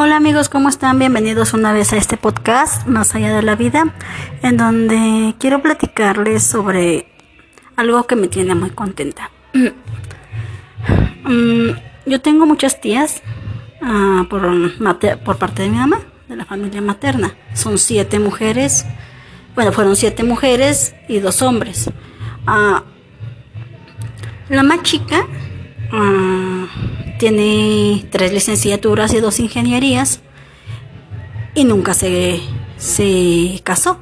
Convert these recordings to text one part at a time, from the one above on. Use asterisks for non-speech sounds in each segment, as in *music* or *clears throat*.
Hola amigos, ¿cómo están? Bienvenidos una vez a este podcast, Más allá de la vida, en donde quiero platicarles sobre algo que me tiene muy contenta. Mm, yo tengo muchas tías uh, por, parte de mi mamá, de la familia materna. Son siete mujeres, bueno, fueron siete mujeres y dos hombres. Uh, la más chica uh, tiene tres licenciaturas y dos ingenierías y nunca se, se casó.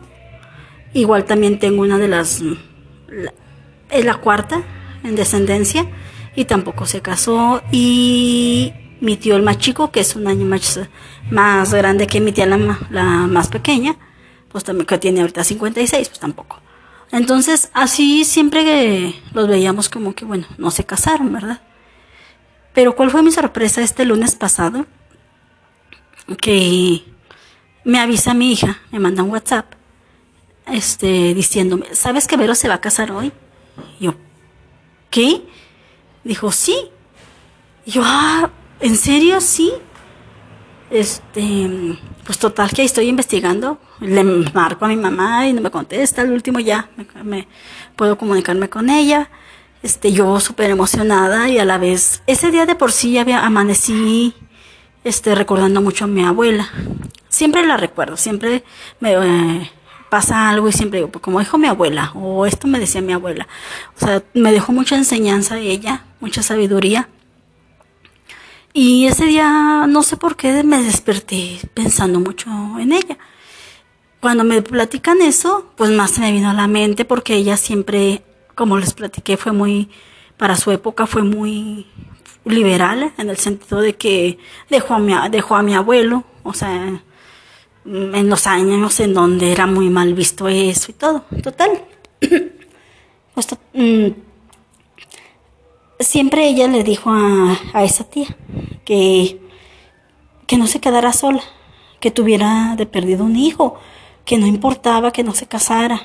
Igual también tengo una de las, es la cuarta en descendencia y tampoco se casó. Y mi tío el más chico, que es un año más, más grande que mi tía la, la más pequeña, pues también que tiene ahorita 56, pues tampoco. Entonces, así siempre los veíamos como que, bueno, no se casaron, ¿verdad? Pero ¿cuál fue mi sorpresa este lunes pasado? Que me avisa mi hija, me manda un WhatsApp, este, diciéndome, ¿sabes que Vero se va a casar hoy? Yo, ¿qué? Dijo, sí. Y yo, ah, ¿en serio? Sí. Este, pues total que estoy investigando. Le marco a mi mamá y no me contesta. El último ya me puedo comunicarme con ella este, yo súper emocionada y a la vez, ese día de por sí había amanecí, este, recordando mucho a mi abuela. Siempre la recuerdo, siempre me eh, pasa algo y siempre digo, pues, como dijo mi abuela, o esto me decía mi abuela. O sea, me dejó mucha enseñanza ella, mucha sabiduría. Y ese día, no sé por qué, me desperté pensando mucho en ella. Cuando me platican eso, pues más se me vino a la mente porque ella siempre como les platiqué, fue muy, para su época fue muy liberal, en el sentido de que dejó a mi, dejó a mi abuelo, o sea, en los años en donde era muy mal visto eso y todo, total. *clears throat* Pues, mm, siempre ella le dijo a, a esa tía que, que no se quedara sola, que tuviera de perdido un hijo, que no importaba que no se casara,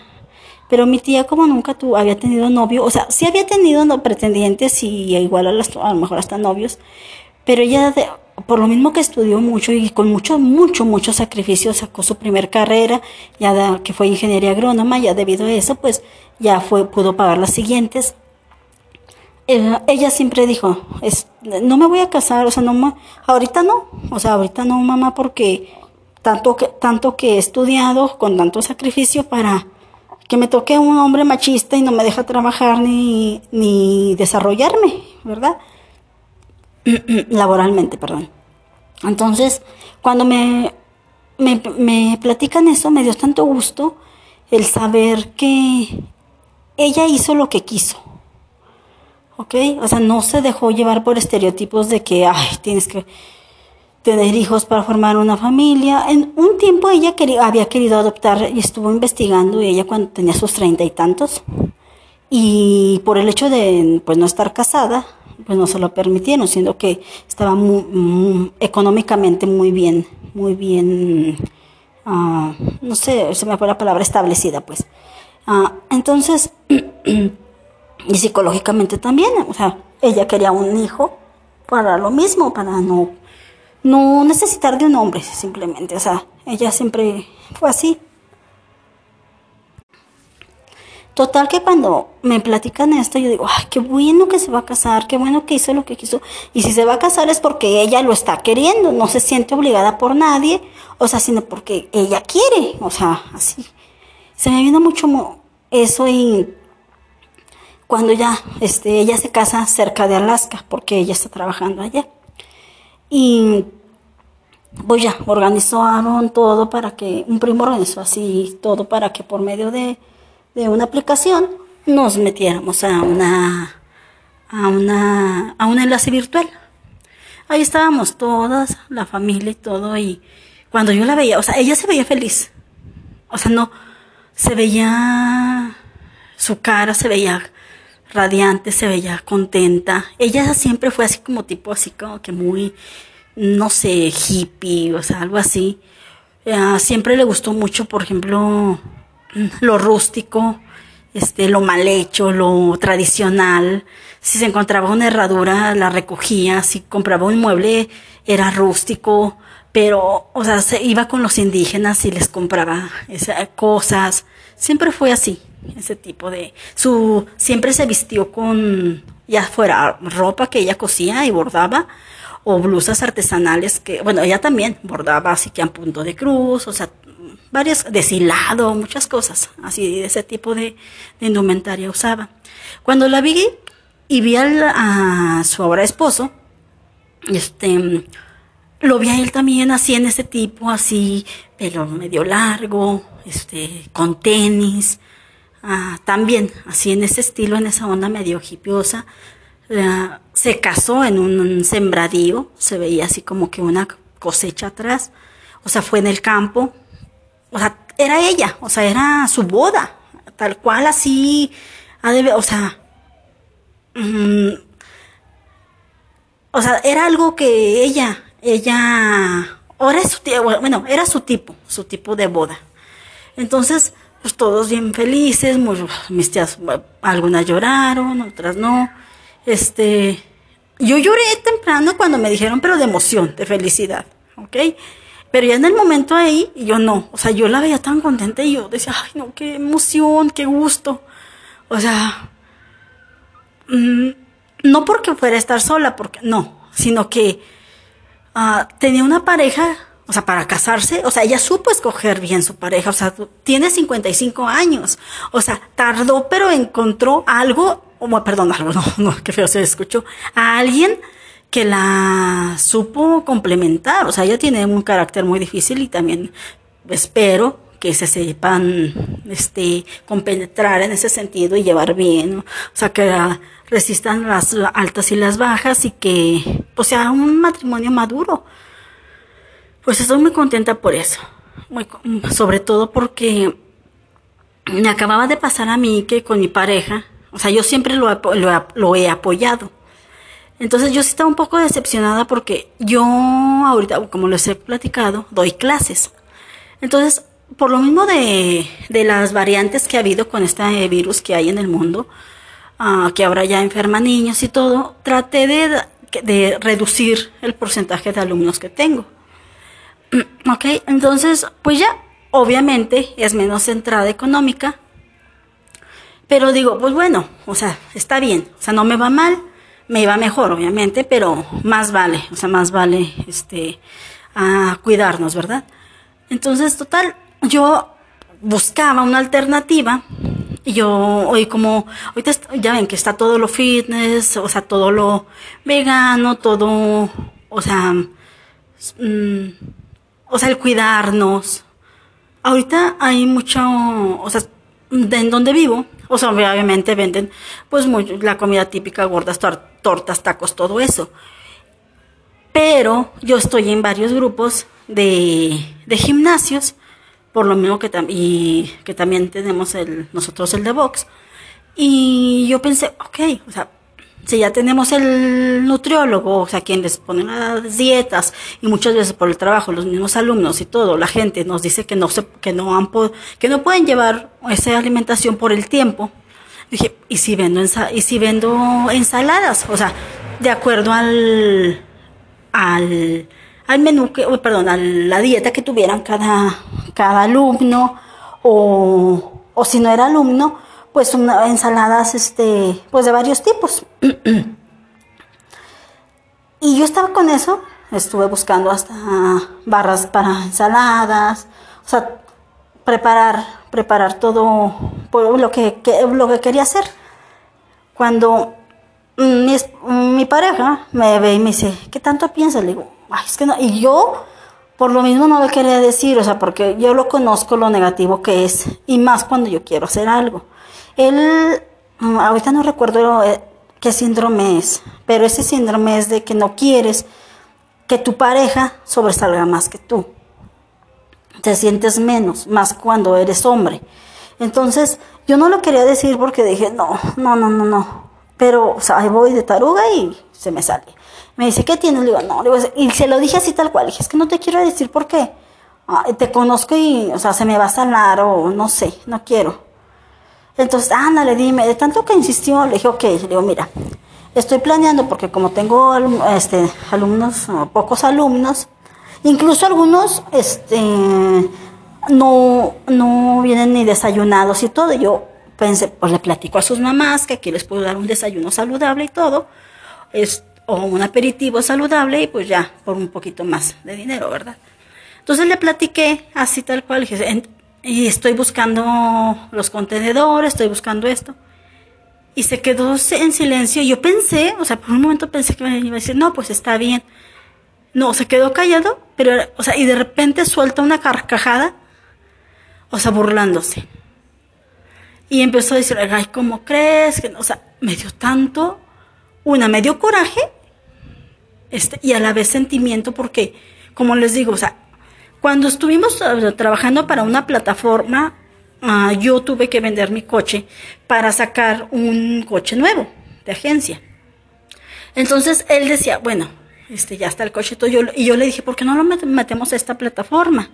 pero mi tía como nunca tu, había tenido novio, o sea, sí había tenido pretendientes y igual a, a lo mejor hasta novios, pero ella por lo mismo que estudió mucho y con mucho, mucho, mucho sacrificio sacó su primer carrera, ya que fue ingeniería agrónoma, ya debido a eso, pues ya fue, pudo pagar las siguientes. Ella siempre dijo, no me voy a casar, o sea, no, ahorita no, o sea, ahorita no, mamá, porque tanto que, tanto que he estudiado con tanto sacrificio para, que me toque un hombre machista y no me deja trabajar ni, ni desarrollarme, ¿verdad? *clears throat* Laboralmente, perdón. Entonces, cuando me, me, me platican eso, me dio tanto gusto el saber que ella hizo lo que quiso. ¿Ok? O sea, no se dejó llevar por estereotipos de que, ay, tienes que tener hijos para formar una familia. En un tiempo ella quería, había querido adoptar y estuvo investigando ella cuando tenía sus treinta y tantos. Y por el hecho de pues no estar casada, pues no se lo permitieron, siendo que estaba económicamente muy bien, muy bien, uh, no sé, se me fue la palabra establecida, pues. Uh, entonces, *clears throat* y psicológicamente también, o sea, ella quería un hijo para lo mismo, para no no necesitar de un hombre simplemente, o sea, ella siempre fue así. Total que cuando me platican esto, yo digo, ay, qué bueno que se va a casar, qué bueno que hizo lo que quiso. Y si se va a casar es porque ella lo está queriendo, no se siente obligada por nadie, o sea, sino porque ella quiere, o sea, así. Se me vino mucho eso y cuando ya, este, ella se casa cerca de Alaska, porque ella está trabajando allá. Y pues ya, organizaron todo para que, un primo organizó así todo para que por medio de, de una aplicación nos metiéramos a una, a una, a un enlace virtual. Ahí estábamos todas, la familia y todo, y cuando yo la veía, o sea, ella se veía feliz. O sea, no, se veía, su cara se veía radiante, se veía contenta. Ella siempre fue así como tipo, así como que muy, no sé, hippie, o sea, algo así. siempre le gustó mucho, por ejemplo, lo rústico este, lo mal hecho, lo tradicional. Si se encontraba una herradura, la recogía. Si compraba un mueble, era rústico. Pero, o sea, se iba con los indígenas y les compraba esas cosas. Siempre fue así, ese tipo de... Su, siempre se vistió con, ya fuera ropa que ella cosía y bordaba, o blusas artesanales que, bueno, ella también bordaba así que a punto de cruz, o sea, varias, deshilado, muchas cosas, así de ese tipo de, indumentaria usaba. Cuando la vi y vi a su ahora esposo, este, lo vi a él también así en ese tipo, así, pelo medio largo, este, con tenis, ah, también así en ese estilo, en esa onda medio hipiosa. se casó en un sembradío, se veía así como que una cosecha atrás, o sea, fue en el campo, o sea, era ella, o sea, era su boda, tal cual así, o sea, mm, o sea, era algo que ella, ella, bueno, era su tipo, su tipo de boda. Entonces, pues todos bien felices, mis tías, algunas lloraron, otras no. Este, yo lloré temprano cuando me dijeron, pero de emoción, de felicidad, ¿ok? Pero ya en el momento ahí, yo no. O sea, yo la veía tan contenta y yo decía, ay, no, qué emoción, qué gusto. O sea, mm, no porque fuera a estar sola, porque no, sino que uh, tenía una pareja, o sea, para casarse, o sea, ella supo escoger bien su pareja, o sea, tiene 55 años, o sea, tardó, pero encontró algo, o, perdón, *laughs* algo, no, no, qué feo se escuchó, a alguien que la supo complementar. O sea, ella tiene un carácter muy difícil y también espero que se sepan este, compenetrar en ese sentido y llevar bien. O sea, que resistan las altas y las bajas y que pues, sea un matrimonio maduro. Pues estoy muy contenta por eso. Muy, sobre todo porque me acababa de pasar a mí que con mi pareja, o sea, yo siempre lo, he apoyado entonces yo sí estaba un poco decepcionada porque yo ahorita, como les he platicado, doy clases. Entonces, por lo mismo de, de las variantes que ha habido con este virus que hay en el mundo, uh, que ahora ya enferma niños y todo, traté de, de reducir el porcentaje de alumnos que tengo. Ok, entonces, pues ya, obviamente es menos entrada económica, pero digo, pues bueno, o sea, está bien, o sea, no me va mal me iba mejor, obviamente, pero más vale, o sea, más vale este a cuidarnos, ¿verdad? Entonces, total, yo buscaba una alternativa y yo hoy como ahorita ya ven que está todo lo fitness, o sea, todo lo vegano, todo, o sea, mm, o sea, el cuidarnos. Ahorita hay mucho, o sea, en donde vivo, o sea, obviamente venden pues la comida típica, gordas, tortas, tacos, todo eso. Pero yo estoy en varios grupos de, de gimnasios, por lo mismo que, y que también tenemos el, nosotros el de box. Y yo pensé, ok, o sea, si ya tenemos el nutriólogo, o sea, quien les pone las dietas, y muchas veces por el trabajo, los mismos alumnos y todo, la gente nos dice que no se, que no han, que no pueden llevar esa alimentación por el tiempo. Dije, ¿y si vendo, y si vendo ensaladas? O sea, de acuerdo al, al, al menú que, perdón, a la dieta que tuvieran cada, cada alumno, o, o si no era alumno, pues una, ensaladas este, pues de varios tipos. *clears throat* y yo estaba con eso, estuve buscando hasta barras para ensaladas, o sea, preparar, preparar todo por lo que, lo que quería hacer. Cuando mi, mi, pareja me ve y me dice, ¿qué tanto piensas? Le digo, Ay, es que no. Y yo, por lo mismo, no le quería decir, o sea, porque yo lo conozco lo negativo que es, y más cuando yo quiero hacer algo. Él, mm, ahorita no recuerdo eh, qué síndrome es, pero ese síndrome es de que no quieres que tu pareja sobresalga más que tú. Te sientes menos, más cuando eres hombre. Entonces, yo no lo quería decir porque dije, no, no, no, no, no. Pero, o sea, voy de taruga y se me sale. Me dice, ¿qué tienes? Le digo, no, le digo, y se lo dije así tal cual. Le dije, es que no te quiero decir por qué. Ah, te conozco y, o sea, se me va a sanar o no sé, no quiero. Entonces, ándale, dime, de tanto que insistió, le dije, ok, le digo, mira, estoy planeando porque como tengo este, alumnos, pocos alumnos, incluso algunos este, no, no vienen ni desayunados y todo, yo pensé, pues le platico a sus mamás que aquí les puedo dar un desayuno saludable y todo, es, o un aperitivo saludable y pues ya, por un poquito más de dinero, ¿verdad? Entonces le platiqué así tal cual, dije, y estoy buscando los contenedores, estoy buscando esto. Y se quedó en silencio. Yo pensé, o sea, por un momento pensé que me iba a decir, no, pues está bien. No, se quedó callado, pero, o sea, y de repente suelta una carcajada, o sea, burlándose. Y empezó a decir, ay, ¿cómo crees? O sea, me dio tanto, una, me dio coraje, este, y a la vez sentimiento, porque, como les digo, o sea, cuando estuvimos trabajando para una plataforma, uh, yo tuve que vender mi coche para sacar un coche nuevo de agencia. Entonces él decía, bueno, este ya está el coche todo. Yo, y yo le dije, ¿por qué no lo metemos a esta plataforma?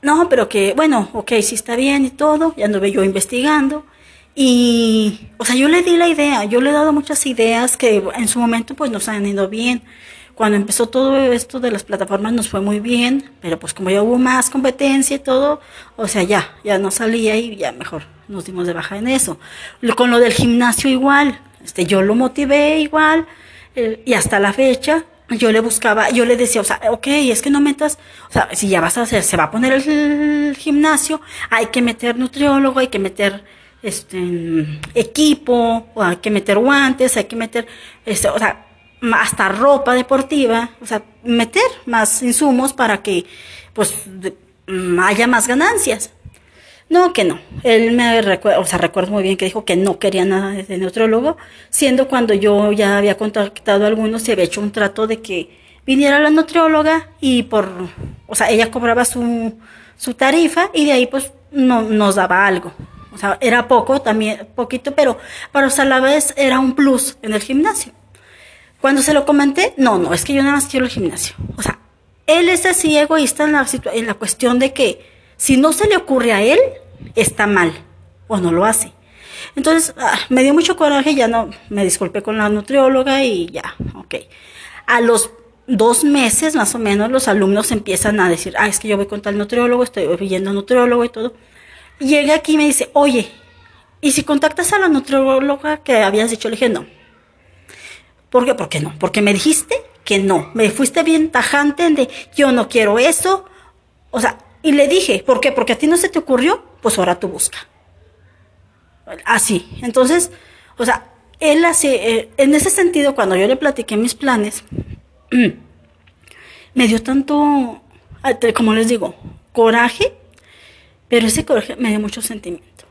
No, pero que, bueno, ok, sí está bien y todo. Ya anduve yo investigando. Y, o sea, yo le di la idea, yo le he dado muchas ideas que en su momento pues nos han ido bien. Cuando empezó todo esto de las plataformas nos fue muy bien, pero pues como ya hubo más competencia y todo, o sea, ya, ya no salía y ya mejor nos dimos de baja en eso. Con lo del gimnasio igual, este, yo lo motivé igual, eh, y hasta la fecha, yo le buscaba, yo le decía, o sea, ok, es que no metas, o sea, si ya vas a hacer, se va a poner el, gimnasio, hay que meter nutriólogo, hay que meter este equipo, o hay que meter guantes, hay que meter, este, o sea, hasta ropa deportiva, o sea, meter más insumos para que pues mm, haya más ganancias. No, que no. Él me recuerda, o sea, recuerdo muy bien que dijo que no quería nada de neutrólogo, siendo cuando yo ya había contactado a algunos y había hecho un trato de que viniera la nutrióloga y por, o sea, ella cobraba su, su tarifa y de ahí pues no, nos daba algo. O sea, era poco, también poquito, pero para a la vez era un plus en el gimnasio. Cuando se lo comenté, no, no, es que yo nada más quiero el gimnasio. O sea, él es así egoísta en la, en la cuestión de que si no se le ocurre a él, está mal o no lo hace. Entonces, ah, me dio mucho coraje, ya no, me disculpé con la nutrióloga y ya, ok. A los dos meses más o menos los alumnos empiezan a decir, ah, es que yo voy con tal nutriólogo, estoy oyendo nutriólogo y todo. llega aquí y me dice, oye, ¿y si contactas a la nutrióloga que habías dicho? Le dije, no, ¿Por qué? ¿Por qué no? Porque me dijiste que no. Me fuiste bien tajante de yo no quiero eso. O sea, y le dije, ¿por qué? Porque a ti no se te ocurrió, pues ahora tú busca. Así. Entonces, o sea, él hace, eh, en ese sentido, cuando yo le platiqué mis planes, *clears throat* me dio tanto, como les digo, coraje, pero ese coraje me dio mucho sentimiento.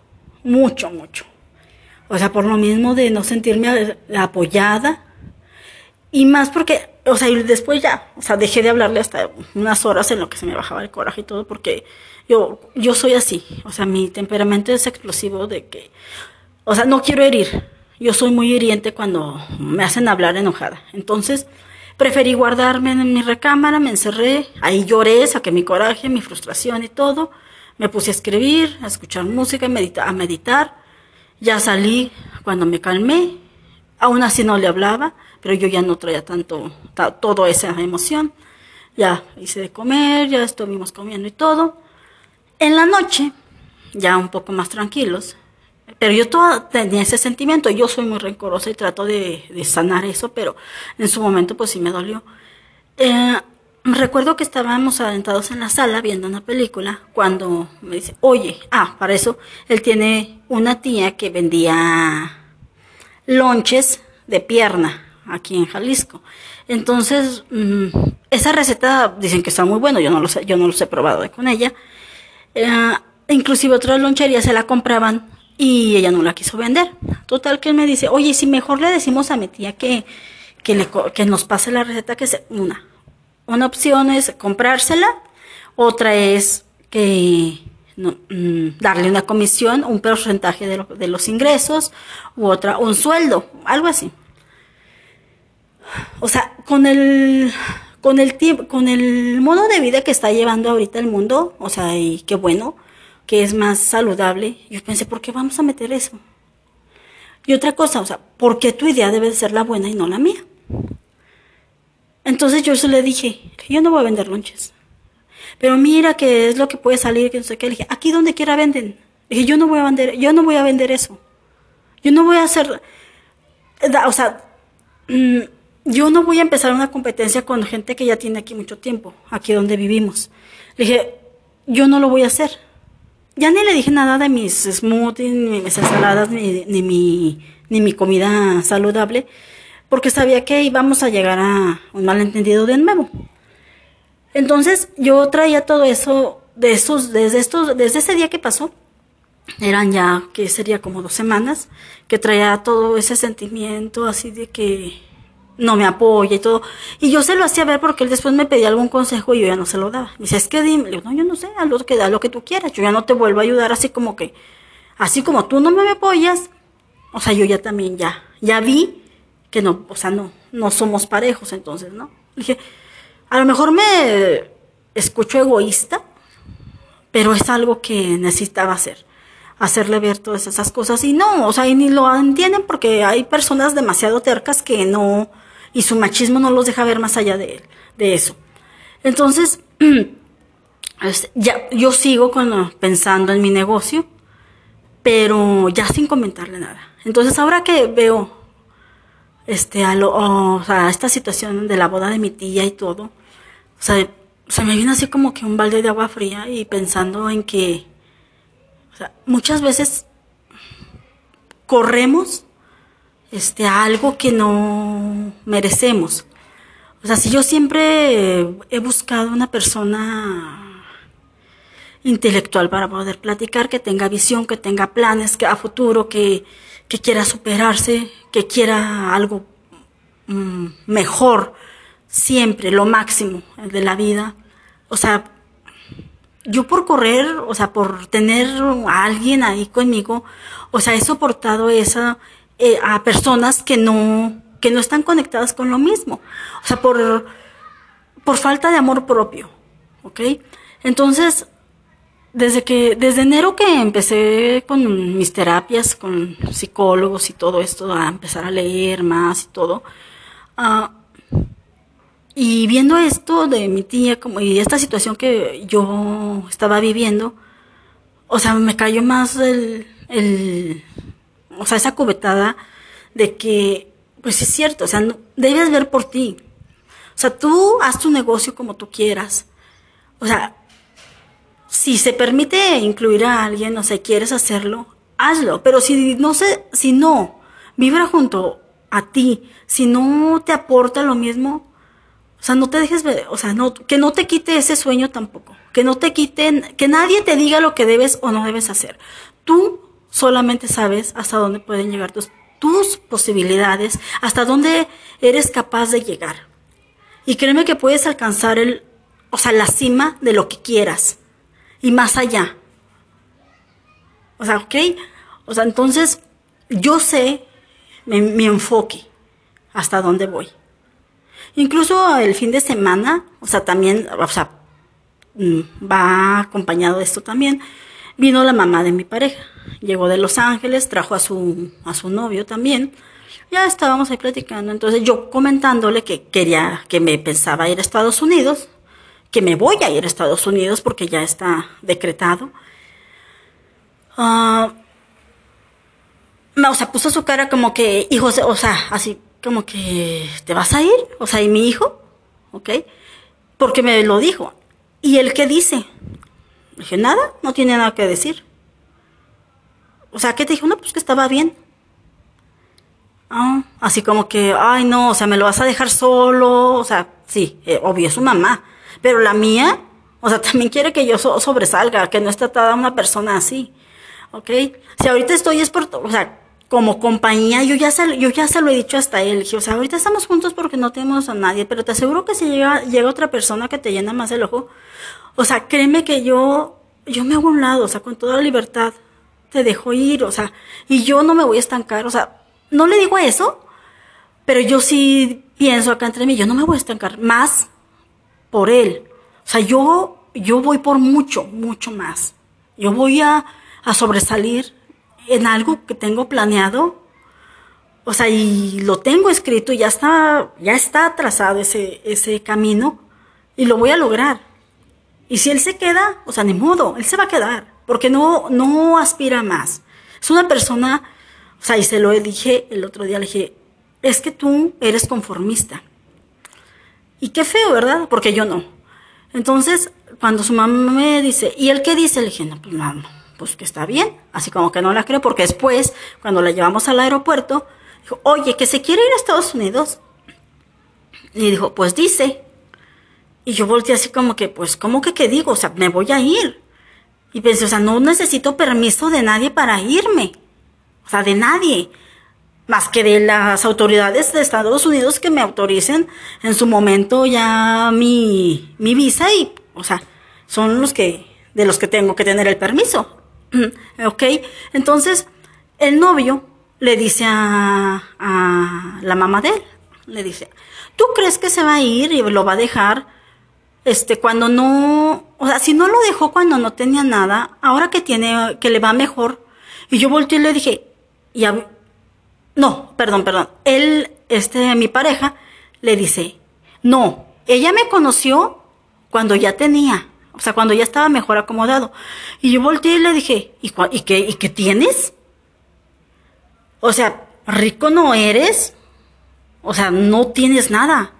Mucho, mucho. O sea, por lo mismo de no sentirme apoyada, y más porque, o sea, y después ya, o sea, dejé de hablarle hasta unas horas en lo que se me bajaba el coraje y todo, porque yo, yo soy así, o sea, mi temperamento es explosivo de que, o sea, no quiero herir. Yo soy muy hiriente cuando me hacen hablar enojada. Entonces, preferí guardarme en mi recámara, me encerré, ahí lloré, saqué mi coraje, mi frustración y todo. Me puse a escribir, a escuchar música, a meditar. Ya salí cuando me calmé, aún así no le hablaba pero yo ya no traía tanto, toda esa emoción. Ya hice de comer, ya estuvimos comiendo y todo. En la noche, ya un poco más tranquilos, pero yo toda tenía ese sentimiento, yo soy muy rencorosa y trato de, sanar eso, pero en su momento pues sí me dolió. Eh, recuerdo que estábamos aventados en la sala viendo una película cuando me dice, oye, ah, para eso, él tiene una tía que vendía lonches de pierna aquí en Jalisco. Entonces, mm, esa receta dicen que está muy buena, yo no lo sé, yo no los he probado con ella. Eh, inclusive otras loncherías se la compraban y ella no la quiso vender. Total que él me dice, oye, si mejor le decimos a mi tía que, que, que nos pase la receta, que se, una. Una opción es comprársela, otra es que mm, darle una comisión, un porcentaje de, los ingresos, u otra, un sueldo, algo así o sea, con el, con el con el modo de vida que está llevando ahorita el mundo, o sea, y qué bueno, que es más saludable. Yo pensé, ¿por qué vamos a meter eso? Y otra cosa, o sea, ¿por qué tu idea debe ser la buena y no la mía? Entonces yo se le dije, yo no voy a vender lonches. Pero mira que es lo que puede salir, que no sé qué. Le dije, aquí donde quiera venden. Le dije, yo no voy a vender, yo no voy a vender eso. Yo no voy a hacer, o sea, mm, yo no voy a empezar una competencia con gente que ya tiene aquí mucho tiempo, aquí donde vivimos. Le dije, yo no lo voy a hacer. Ya ni le dije nada de mis smoothies, ni mis ensaladas, ni, ni, mi, ni mi comida saludable, porque sabía que íbamos a llegar a un malentendido de nuevo. Entonces yo traía todo eso de esos, desde estos, desde ese día que pasó, eran ya que sería como dos semanas, que traía todo ese sentimiento así de que no me apoya y todo. Y yo se lo hacía ver porque él después me pedía algún consejo y yo ya no se lo daba. Me dice, es que dime, digo, no, yo no sé, haz lo que, da lo que tú quieras, yo ya no te vuelvo a ayudar así como que, así como tú no me apoyas, o sea, yo ya también ya, ya vi que no, o sea, no, no somos parejos, entonces, ¿no? Dije, a lo mejor me escucho egoísta, pero es algo que necesitaba hacer hacerle ver todas esas cosas y no, o sea, y ni lo entienden porque hay personas demasiado tercas que no, y su machismo no los deja ver más allá de, de eso. Entonces, *clears throat* ya, yo sigo pensando en mi negocio, pero ya sin comentarle nada. Entonces, ahora que veo este, a, lo, o sea, esta situación de la boda de mi tía y todo, sea, se me viene así como que un balde de agua fría y pensando en que, o muchas veces corremos este, a algo que no merecemos. O sea, si yo siempre he buscado una persona intelectual para poder platicar, que tenga visión, que tenga planes, que a futuro, que, que quiera superarse, que quiera algo mm, mejor, siempre, lo máximo de la vida. O sea, yo por correr, o sea, por tener a alguien ahí conmigo, o sea, he soportado esa eh, a personas que no que no están conectadas con lo mismo, o sea, por por falta de amor propio, ¿ok? Entonces, desde que desde enero que empecé con mis terapias con psicólogos y todo esto, a empezar a leer más y todo, uh, y viendo esto de mi tía como y esta situación que yo estaba viviendo, o sea, me cayó más el, el o sea, esa cubetada de que, pues es cierto, o sea, debes ver por ti. O sea, tú haz tu negocio como tú quieras. O sea, si se permite incluir a alguien, o sea, quieres hacerlo, hazlo. Pero si no se, si no vibra junto a ti, si no te aporta lo mismo, o sea, no te dejes, o sea, no, que no te quite ese sueño tampoco. Que no te quiten, que nadie te diga lo que debes o no debes hacer. Tú solamente sabes hasta dónde pueden llegar tus, posibilidades, hasta dónde eres capaz de llegar. Y créeme que puedes alcanzar el, o sea, la cima de lo que quieras. Y más allá. O sea, ¿ok? O sea, entonces yo sé mi enfoque hasta dónde voy. Incluso el fin de semana, o sea, también, o sea, mm, va acompañado de esto también. Vino la mamá de mi pareja. Llegó de Los Ángeles, trajo a su, a su novio también. Ya estábamos ahí platicando. Entonces yo comentándole que quería, que me pensaba ir a Estados Unidos, que me voy a ir a Estados Unidos porque ya está decretado. Uh, o sea, puso su cara como que, hijo, o sea, así, como que, ¿te vas a ir? O sea, ¿y mi hijo? ¿Ok? Porque me lo dijo. ¿Y él qué dice? dije, nada, no tiene nada que decir. O sea, ¿qué te dijo? No, pues que estaba bien. Ah, así como que, ay, no, o sea, me lo vas a dejar solo. O sea, sí, eh, obvio, es su mamá. Pero la mía, o sea, *laughs* también quiere que yo sobresalga, que no esté tratada una persona así. ¿Ok? Si ahorita estoy es por, o sea, como compañía, yo ya se, yo ya se lo he dicho hasta él, o sea, ahorita estamos juntos porque no tenemos a nadie, pero te aseguro que si llega, llega otra persona que te llena más el ojo, o sea, créeme que yo, yo me hago a un lado, o sea, con toda libertad, te dejo ir, o sea, y yo no me voy a estancar, o sea, no le digo eso, pero yo sí pienso acá entre mí, yo no me voy a estancar más por él, o sea, yo, yo voy por mucho, mucho más, yo voy a, a sobresalir en algo que tengo planeado. O sea, y lo tengo escrito, ya está, ya está trazado ese, ese camino y lo voy a lograr. Y si él se queda, o sea, ni modo, él se va a quedar, porque no, no aspira más. Es una persona, o sea, y se lo dije el otro día, le dije, es que tú eres conformista. Y qué feo, ¿verdad? Porque yo no. Entonces, cuando su mamá me dice, ¿y él qué dice? Le dije, no, pues no, pues que está bien. Así como que no la creo, porque después, cuando la llevamos al aeropuerto, dijo, oye, que se quiere ir a Estados Unidos. Y dijo, pues dice. Y yo volteé así como que, pues, ¿cómo que qué digo? O sea, me voy a ir. Y pensé, o sea, no necesito permiso de nadie para irme. O sea, de nadie más que de las autoridades de Estados Unidos que me autoricen en su momento ya mi, mi visa y, o sea, son los que, de los que tengo que tener el permiso. *clears throat* ¿Ok? Entonces, el novio le dice a, la mamá de él, le dice, ¿tú crees que se va a ir y lo va a dejar? Este, cuando no, o sea, si no lo dejó cuando no tenía nada, ahora que tiene, que le va mejor. Y yo volteé y le dije, no, perdón, perdón. Él, este, mi pareja, le dice, no, ella me conoció cuando ya tenía, o sea, cuando ya estaba mejor acomodado. Y yo volteé y le dije, ¿y, y qué, y qué tienes? O sea, rico no eres. O sea, no tienes nada.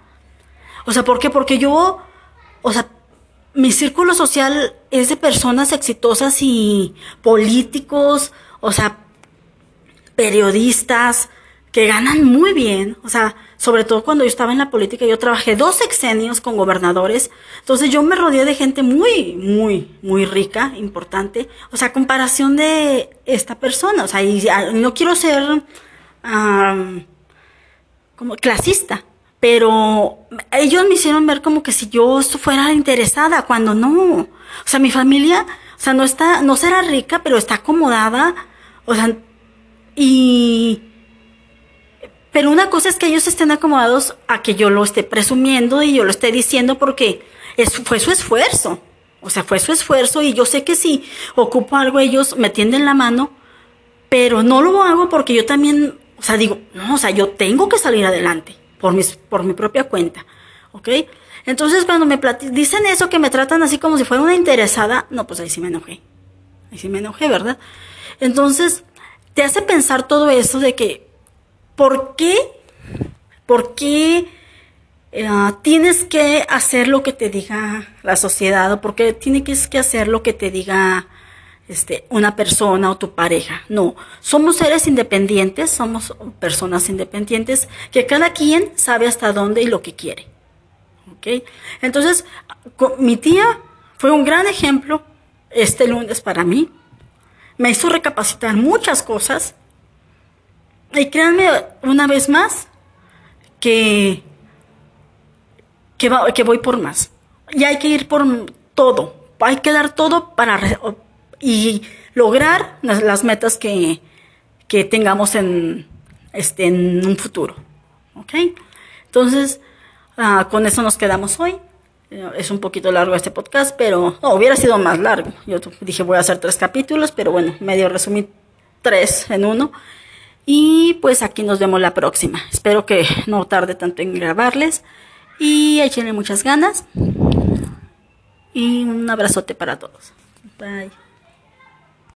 O sea, ¿por qué? Porque yo, o sea, mi círculo social es de personas exitosas y políticos, o sea, periodistas que ganan muy bien, o sea, sobre todo cuando yo estaba en la política, yo trabajé dos sexenios con gobernadores, entonces yo me rodeé de gente muy, muy, muy rica, importante, o sea, comparación de esta persona, o sea, y no quiero ser como clasista, pero ellos me hicieron ver como que si yo fuera interesada, cuando no, o sea, mi familia, o sea, no está, no será rica, pero está acomodada, o sea, y... Pero una cosa es que ellos estén acomodados a que yo lo esté presumiendo y yo lo esté diciendo porque es, fue su esfuerzo. O sea, fue su esfuerzo y yo sé que si ocupo algo ellos me tienden la mano, pero no lo hago porque yo también, o sea, digo, no, o sea, yo tengo que salir adelante por, mis, por mi propia cuenta. ¿Ok? Entonces cuando me dicen eso que me tratan así como si fuera una interesada, no, pues ahí sí me enojé. Ahí sí me enojé, ¿verdad? Entonces, te hace pensar todo eso de que, ¿por qué? ¿Por qué eh, tienes que hacer lo que te diga la sociedad o por qué tienes que hacer lo que te diga este, una persona o tu pareja? No, somos seres independientes, somos personas independientes que cada quien sabe hasta dónde y lo que quiere. ¿Ok? Entonces, mi tía fue un gran ejemplo este lunes para mí me hizo recapacitar muchas cosas. Y créanme una vez más que, que, que voy por más. Y hay que ir por todo. Hay que dar todo para y lograr las, metas que, que tengamos en, este, en un futuro. ¿Ok? Entonces, ah, con eso nos quedamos hoy. Eh, es un poquito largo este podcast, pero no, hubiera sido más largo. Yo dije voy a hacer tres capítulos, pero bueno, medio resumí tres en uno. Y pues aquí nos vemos la próxima. Espero que no tarde tanto en grabarles. Y échenle muchas ganas. Y un abrazote para todos. Bye.